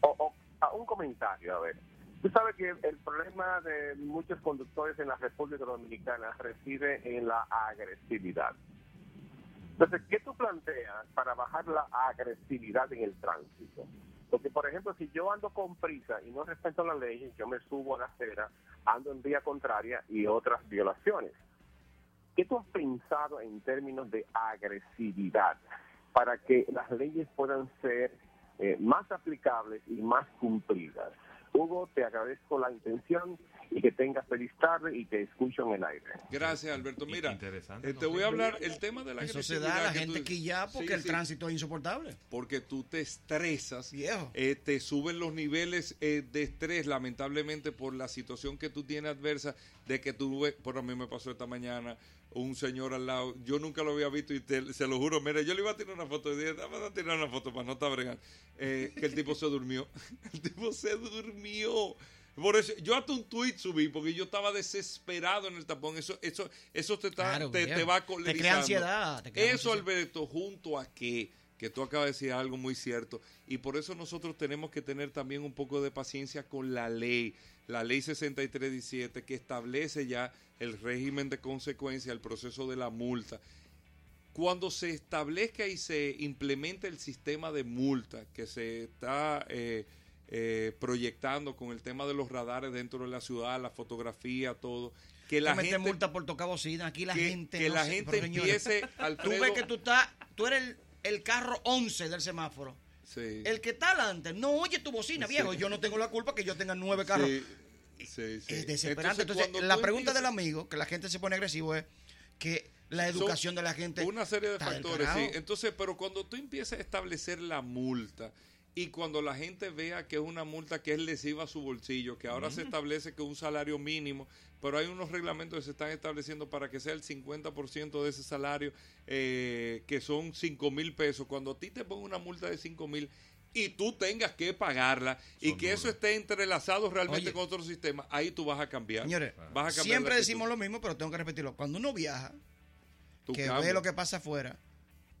O, o- a un comentario, a ver. Tú sabes que el problema de muchos conductores en la República Dominicana reside en la agresividad. Entonces, ¿qué tú planteas para bajar la agresividad en el tránsito? Porque, por ejemplo, si yo ando con prisa y no respeto la ley, yo me subo a la acera, ando en vía contraria y otras violaciones. ¿qué tú has pensado en términos de agresividad para que las leyes puedan ser eh, más aplicables y más cumplidas? Hugo, te agradezco la intención y que tengas feliz tarde y te escucho en el aire. Gracias, Alberto. Mira, Interesante, eh, te ¿no? voy a hablar el tema de la Eso se da a la que gente tú- que ya porque Sí, el sí, tránsito es insoportable. Porque tú te estresas, Viejo. eh, te suben los niveles eh, de estrés, lamentablemente, por la situación que tú tienes adversa, de que tú ves, por a mí me pasó esta mañana, un señor al lado, yo nunca lo había visto y te- se lo juro, mira, yo le iba a tirar una foto, y dije, dame a tirar una foto para no estar bregando, eh, que el tipo se durmió, el tipo se durmió. Por eso, yo hasta un tweet subí, porque yo estaba desesperado en el tapón. Eso, eso, eso te, está, Claro, te, te va Te crea ansiedad, te crea Eso, Alberto, junto a que, que tú acabas de decir algo muy cierto, y por eso nosotros tenemos que tener también un poco de paciencia con la ley, la ley 6317, que establece ya el régimen de consecuencia, el proceso de la multa. Cuando se establezca y se implemente el sistema de multa que se está eh, eh, proyectando con el tema de los radares dentro de la ciudad, la fotografía, todo, que la gente multa por tocar bocina. Aquí la que, gente. que no la gente empiece, Tú Alfredo, ves que tú estás. Tú eres el, el carro 11 del semáforo. Sí. El que está adelante no oye tu bocina, viejo. Yo no tengo la culpa que yo tenga nueve carros. Sí, sí, sí. Es desesperante. Entonces, la pregunta del amigo, que la gente se pone agresivo, es que la Son educación de la gente. Una serie de factores, sí. Entonces, pero cuando tú empiezas a establecer la multa y cuando la gente vea que es una multa que es lesiva a su bolsillo, que ahora se establece que es un salario mínimo, pero hay unos reglamentos que se están estableciendo para que sea el 50% de ese salario, eh, que son 5 mil pesos. Cuando a ti te pongan una multa de 5 mil y tú tengas que pagarla y Son que eso esté entrelazado realmente Oye. con otro sistema, ahí tú vas a cambiar. Señores, Vas a cambiar siempre decimos lo mismo, pero tengo que repetirlo. Cuando uno viaja, Tú que cambias. ve lo que pasa afuera,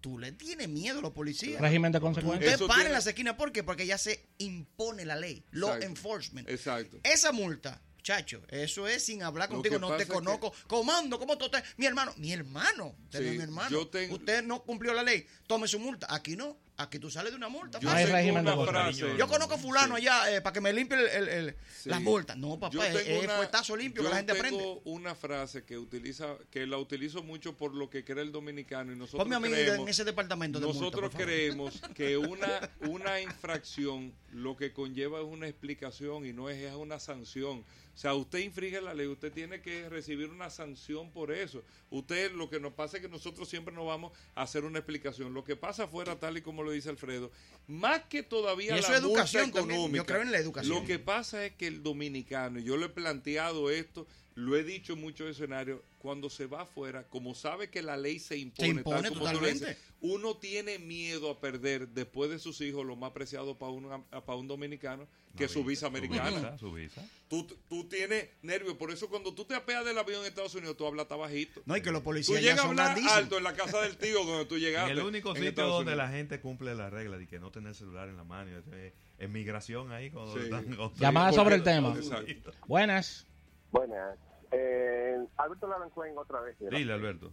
tú le tienes miedo a los policías. Régimen de consecuencias. Usted para tiene- en las esquinas, ¿por qué? Porque ya se impone la ley, law Exacto. enforcement. Exacto. Esa multa, chacho, eso es sin hablar contigo, no te es que- conozco. Comando, ¿cómo tú te- Mi hermano, mi hermano, usted no es Sí, mi hermano. yo tengo- Usted no cumplió la ley, tome su multa. Aquí no, aquí tú sales de una multa. Yo No hay fácil. tengo régimen de una. Yo conozco a fulano Sí. allá eh, para que me limpie el, el- el- Sí. las multas. No, Yo papá, tengo es una- fuetazo limpio que yo la gente tengo aprende. una frase que utiliza, que la utilizo mucho por lo que cree el dominicano y nosotros Ponme a mí creemos, en ese departamento de nosotros creemos que una, una infracción lo que conlleva es una explicación y no es, es una sanción. O sea, usted infringe la ley, usted tiene que recibir una sanción por eso. Usted, lo que nos pasa es que nosotros siempre nos vamos a hacer una explicación. Lo que pasa afuera, tal y como lo dice Alfredo, más que todavía Y eso la educación multa también. Yo económica, creo en la educación. Lo que pasa es que el dominicano, y yo lo he planteado esto, lo he dicho en muchos escenarios, cuando se va afuera, como sabe que la ley se impone, Se impone tal como tú lo totalmente. dices, uno tiene miedo a perder después de sus hijos lo más preciado para un, para un dominicano, que es su visa americana. Su visa. Tú, tú tienes nervios, por eso cuando tú te apeas del avión en Estados Unidos, tú hablas bajito. No, y que los Tú policías ya llegas a son hablar grandísimos. alto en la casa del tío donde tú En llegaste. el único sitio Estados donde Unidos. la gente cumple la regla de que no tener celular en la mano. Es, es migración ahí cuando Sí. están cuando- Llamada sobre el tema. Exacto. Buenas. Buenas. Eh, Alberto Larancuen otra vez. Dile, Alberto.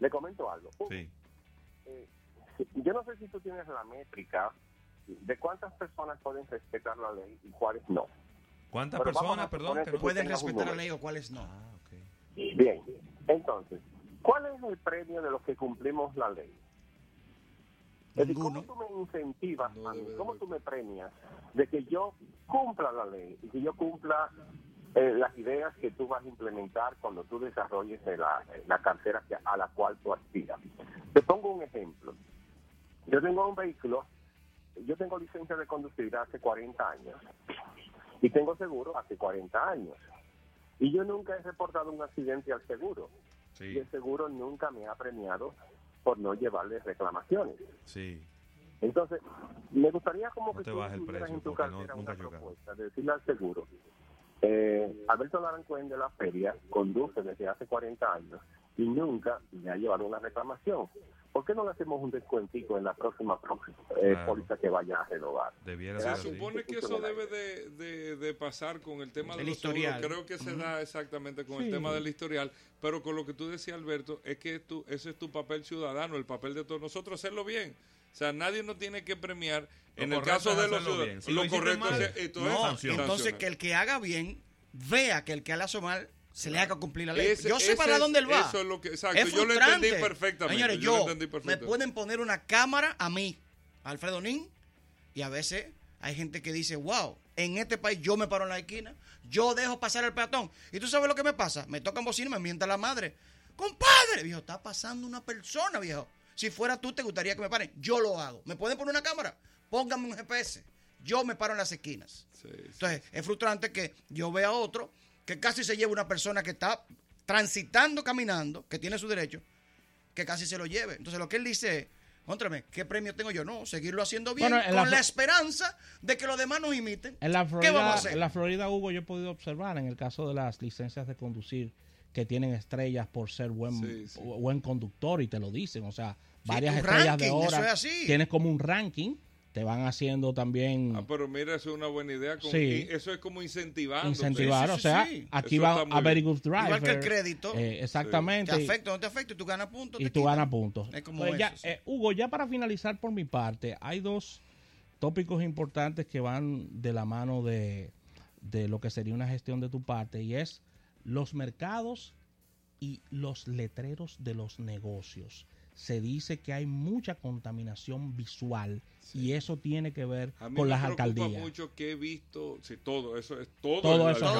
Le comento algo. Sí. Eh, yo no sé si tú tienes la métrica de cuántas personas pueden respetar la ley y cuáles no. ¿Cuántas Pero personas, perdón? que Pueden respetar la ley o cuáles no. Ah. Bien, entonces, ¿cuál es el premio de los que cumplimos la ley? Es decir, ¿Cómo tú me incentivas No a mí? ¿Cómo tú me premias de que yo cumpla la ley y que yo cumpla eh, las ideas que tú vas a implementar cuando tú desarrolles la, eh, la cartera que- a la cual tú aspiras? Te pongo un ejemplo. Yo tengo un vehículo, yo tengo licencia de conducir hace 40 años y tengo seguro hace 40 años. Y yo nunca he reportado un accidente al seguro. Y el seguro nunca me ha premiado por no llevarle reclamaciones. sí. Entonces, me gustaría como No que te tú el precio, en tu no- cartera una propuesta de decirle al seguro, eh, Alberto Larancuén de la feria conduce desde hace 40 años y nunca me ha llevado una reclamación. ¿Por qué no le hacemos un descuentico en la próxima eh, Claro. póliza que vaya a renovar? Debiera Se ser Se así. supone que eso debe de, de- de pasar con el tema de El los historial. Creo que se da exactamente con Sí. el tema del historial, pero con lo que tú decías, Alberto, es que tú, ese es tu papel ciudadano, el papel de todos nosotros, hacerlo bien. O sea, nadie nos tiene que premiar. Lo en el caso de los bien. Si lo correcto mal, es esto No, es sanción. entonces sancionar. que el que haga bien vea que el que haga mal se le haga cumplir la ley. Ese- yo sé para es- dónde él va. eso es lo que- exacto, Es yo lo entendí frustrante. perfectamente, Señores, yo me pueden poner una cámara a mí, a Alfredo Nin, y a veces hay gente que dice, wow, en este país yo me paro en la esquina, yo dejo pasar el peatón. Y tú sabes lo que me pasa, me tocan bocina y me mienta la madre. Compadre, viejo, está pasando una persona, viejo. Si fuera tú, te gustaría que me paren. Yo lo hago. ¿Me pueden poner una cámara? Pónganme un GPS. Yo me paro en las esquinas. Sí, sí. Entonces, es frustrante que yo vea a otro que casi se lleva una persona que está transitando, caminando, que tiene su derecho, que casi se lo lleve. Entonces, lo que él dice es, contrame, ¿qué premio tengo yo? No, seguirlo haciendo bien, Bueno, con la la, esperanza de que los demás nos imiten. En la, ¿Qué Florida, vamos a hacer? en la Florida, Hugo, yo he podido observar en el caso de las licencias de conducir que tienen estrellas por ser buen, Sí, sí. bu- buen conductor y te lo dicen. O sea, Sí, varias estrellas de ranking, hora. es así. Tienes como un ranking, te van haciendo también Ah, pero mira, eso es una buena idea. con- eso es como incentivando. incentivar. sí, o sea, sí. aquí Eso va a Very. Good Driver. Igual que el crédito. Eh, exactamente. ¿Te afecta o no te afecta? Y tú ganas puntos. y tú quitan. ganas puntos. Es como Pues ya, eso, sí. eh, Hugo, ya para finalizar por mi parte, hay dos tópicos importantes que van de la mano de, de lo que sería una gestión de tu parte y es los mercados y los letreros de los negocios. Se dice que hay mucha contaminación visual y eso tiene que ver A mí con me las alcaldías. mucho que he visto, sí, todo eso es todo, Todo es eso Todo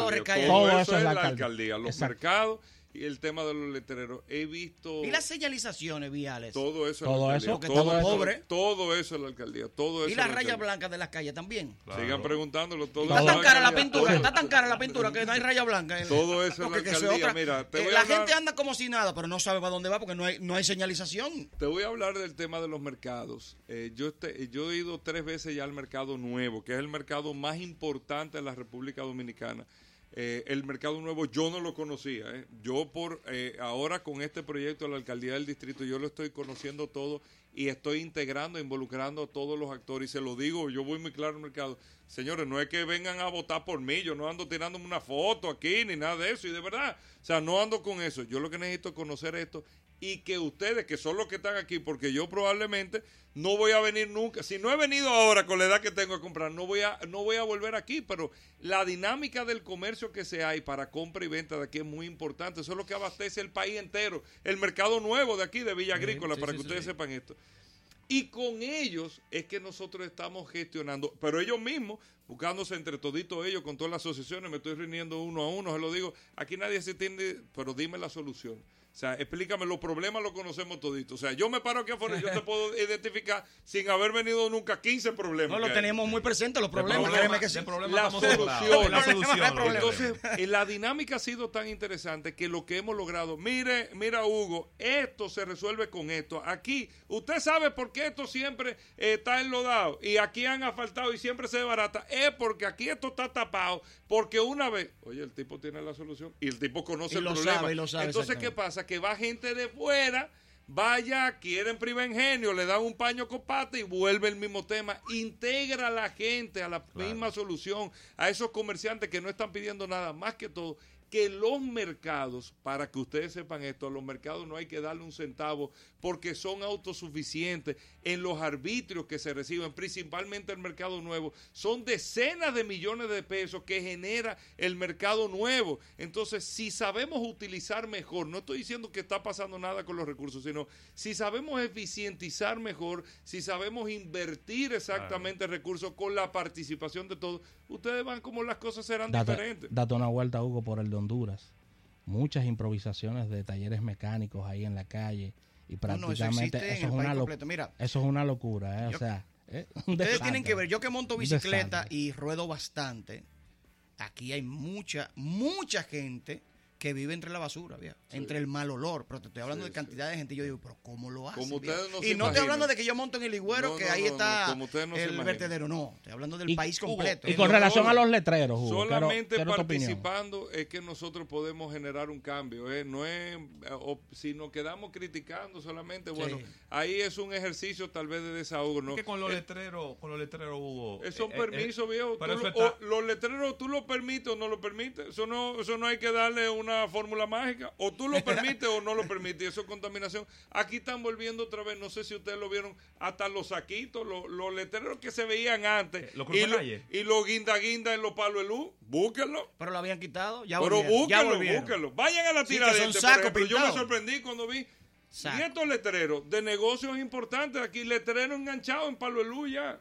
todo, eso es la alcaldía, los Exacto. mercados el tema de los letreros. He visto Y las señalizaciones viales. todo eso, Todo en la eso, todo estamos eso, pobres. todo eso en la alcaldía, todo eso. Y las la rayas blancas de las calles también. Sigan preguntándolo todo. Está tan cara la pintura, está tan cara la pintura que no hay raya blanca. en- Todo eso en la alcaldía, otra- mira, te eh, voy a la hablar- gente anda como si nada, pero no sabe para dónde va porque no hay, no hay señalización. Te voy a hablar del tema de los mercados. Eh, yo, este- yo he ido tres veces ya al mercado nuevo, que es el mercado más importante de la República Dominicana. Eh, el mercado nuevo yo no lo conocía. eh. Yo por eh, ahora con este proyecto de la alcaldía del distrito yo lo estoy conociendo todo y estoy integrando, involucrando a todos los actores. Y se lo digo, yo voy muy claro al mercado. Señores, no es que vengan a votar por mí, yo no ando tirándome una foto aquí ni nada de eso. Y de verdad, o sea, no ando con eso. Yo lo que necesito es conocer esto y que ustedes, que son los que están aquí, porque yo probablemente no voy a venir nunca, si no he venido ahora con la edad que tengo a comprar, no voy a, no voy a volver aquí, pero la dinámica del comercio que se hay para compra y venta de aquí es muy importante, eso es lo que abastece el país entero, el mercado nuevo de aquí, de Villa Agrícola, sí, para sí, que sí, ustedes sepan esto. Y con ellos es que nosotros estamos gestionando, pero ellos mismos, buscándose entre toditos ellos, con todas las asociaciones, me estoy reuniendo uno a uno, se lo digo, aquí nadie se entiende, pero dime la solución. O sea, explícame, los problemas los conocemos toditos. O sea, yo me paro aquí afuera y yo te puedo identificar sin haber venido nunca 15 problemas. No lo hay. tenemos muy presentes, los problemas. problema- créeme que sí. problema La solución. La solución. Entonces, la dinámica ha sido tan interesante que lo que hemos logrado, mire, mira Hugo, esto se resuelve con esto. Aquí, usted sabe por qué esto siempre eh, está enlodado y aquí han asfaltado y siempre se desbarata. Es porque aquí esto está tapado, porque una vez, oye, el tipo tiene la solución y el tipo conoce Y el lo problema. sabe, y lo sabe, Entonces, ¿qué exactamente. Pasa? Que va gente de fuera. Vaya, quieren privar ingenio, le dan un paño con pata y vuelve el mismo tema. Integra a la gente a la misma solución, a esos comerciantes que no están pidiendo nada más que todo. Que los mercados, para que ustedes sepan esto, a los mercados no hay que darle un centavo porque son autosuficientes en los arbitrios que se reciben, principalmente el mercado nuevo. Son decenas de millones de pesos que genera el mercado nuevo. Entonces, si sabemos utilizar mejor, no estoy diciendo que está pasando nada con los recursos, sino si sabemos eficientizar mejor, si sabemos invertir exactamente recursos con la participación de todos, ustedes van como las cosas serán Date, diferentes. date una vuelta, Hugo, por el de Honduras. Muchas improvisaciones de talleres mecánicos ahí en la calle. Y No, no, eso prácticamente eso, es una completo. Mira, eso es una locura, ¿eh? Yo- o sea, ¿eh? Ustedes tienen que ver, yo que monto bicicleta y ruedo bastante, aquí hay mucha, mucha gente que vive entre la basura, entre el mal olor. Pero te estoy hablando Sí, de cantidad de gente. y Yo digo, pero ¿cómo lo hacen? Como no y se no imaginan. estoy hablando de que yo monto en el higüero, No, que no, ahí está como el vertedero. No, estoy hablando del Y- país completo. Y con relación a los letreros, Hugo, Solamente quiero participando es que nosotros podemos generar un cambio. ¿eh? No es, eh, o- si nos quedamos criticando solamente, bueno, Sí. ahí es un ejercicio tal vez de desahogo. ¿no? Es que con los Eh, letreros, con los letreros Hugo. son eh, eh, permisos, viejo. Tú eso lo- está- o los letreros, ¿tú los permites o no lo permites? Eso no, eso no hay que darle una una fórmula mágica. O tú lo permites o no lo permites. Eso es contaminación. Aquí están volviendo otra vez, no sé si ustedes lo vieron, hasta los saquitos, los, los letreros que se veían antes. Eh, ¿Los y, lo- y los guinda guinda en los palos de luz. Búsquenlo. Pero lo habían quitado. Ya Pero ya búsquenlo, búsquenlo. Vayan a la Sí, son por ejemplo. Yo me sorprendí cuando vi Saco. 500 letreros de negocios importantes aquí, letreros enganchados en palo de luz ya.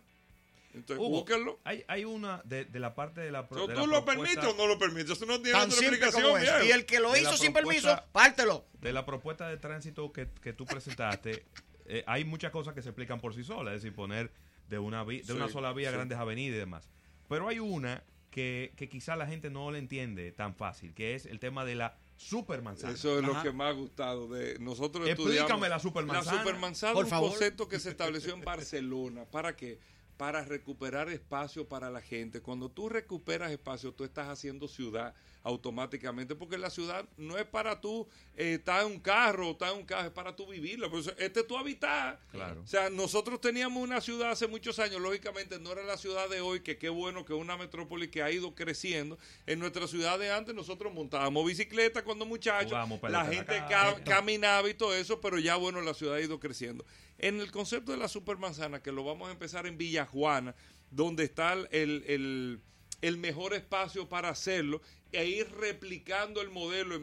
Entonces, Hugo, búsquenlo. Hay, hay una de, de la parte de la, pro- de ¿Tú lo permites o no lo permites? Eso no tiene Tan otra explicación. Y el que lo De hizo sin permiso, pártelo. de la propuesta de tránsito que, que tú presentaste, eh, hay muchas cosas que se explican por sí solas, es decir, poner de una, vi- de Sí, una sola vía sí. grandes avenidas y demás. Pero hay una que, que quizá la gente no le entiende tan fácil, que es el tema de la supermanzana. Eso es lo que me ha gustado de nosotros Explícame estudiamos. la supermanzana. La supermanzana Por es un favor. concepto que se estableció en Barcelona. ¿Para qué? Para recuperar espacio para la gente. Cuando tú recuperas espacio, tú estás haciendo ciudad automáticamente, porque la ciudad no es para tú eh, estar en un carro o estar en un carro, es para tú vivirla. Pues, este es tu hábitat. Claro. O sea, nosotros teníamos una ciudad hace muchos años, lógicamente no era la ciudad de hoy, que qué bueno que es una metrópoli que ha ido creciendo. En nuestra ciudad de antes nosotros montábamos bicicleta cuando muchachos, la gente ca- caminaba y todo eso, pero ya bueno, la ciudad ha ido creciendo. En el concepto de la supermanzana, que lo vamos a empezar en Villa Juana, donde está el, el, el mejor espacio para hacerlo, e ir replicando el modelo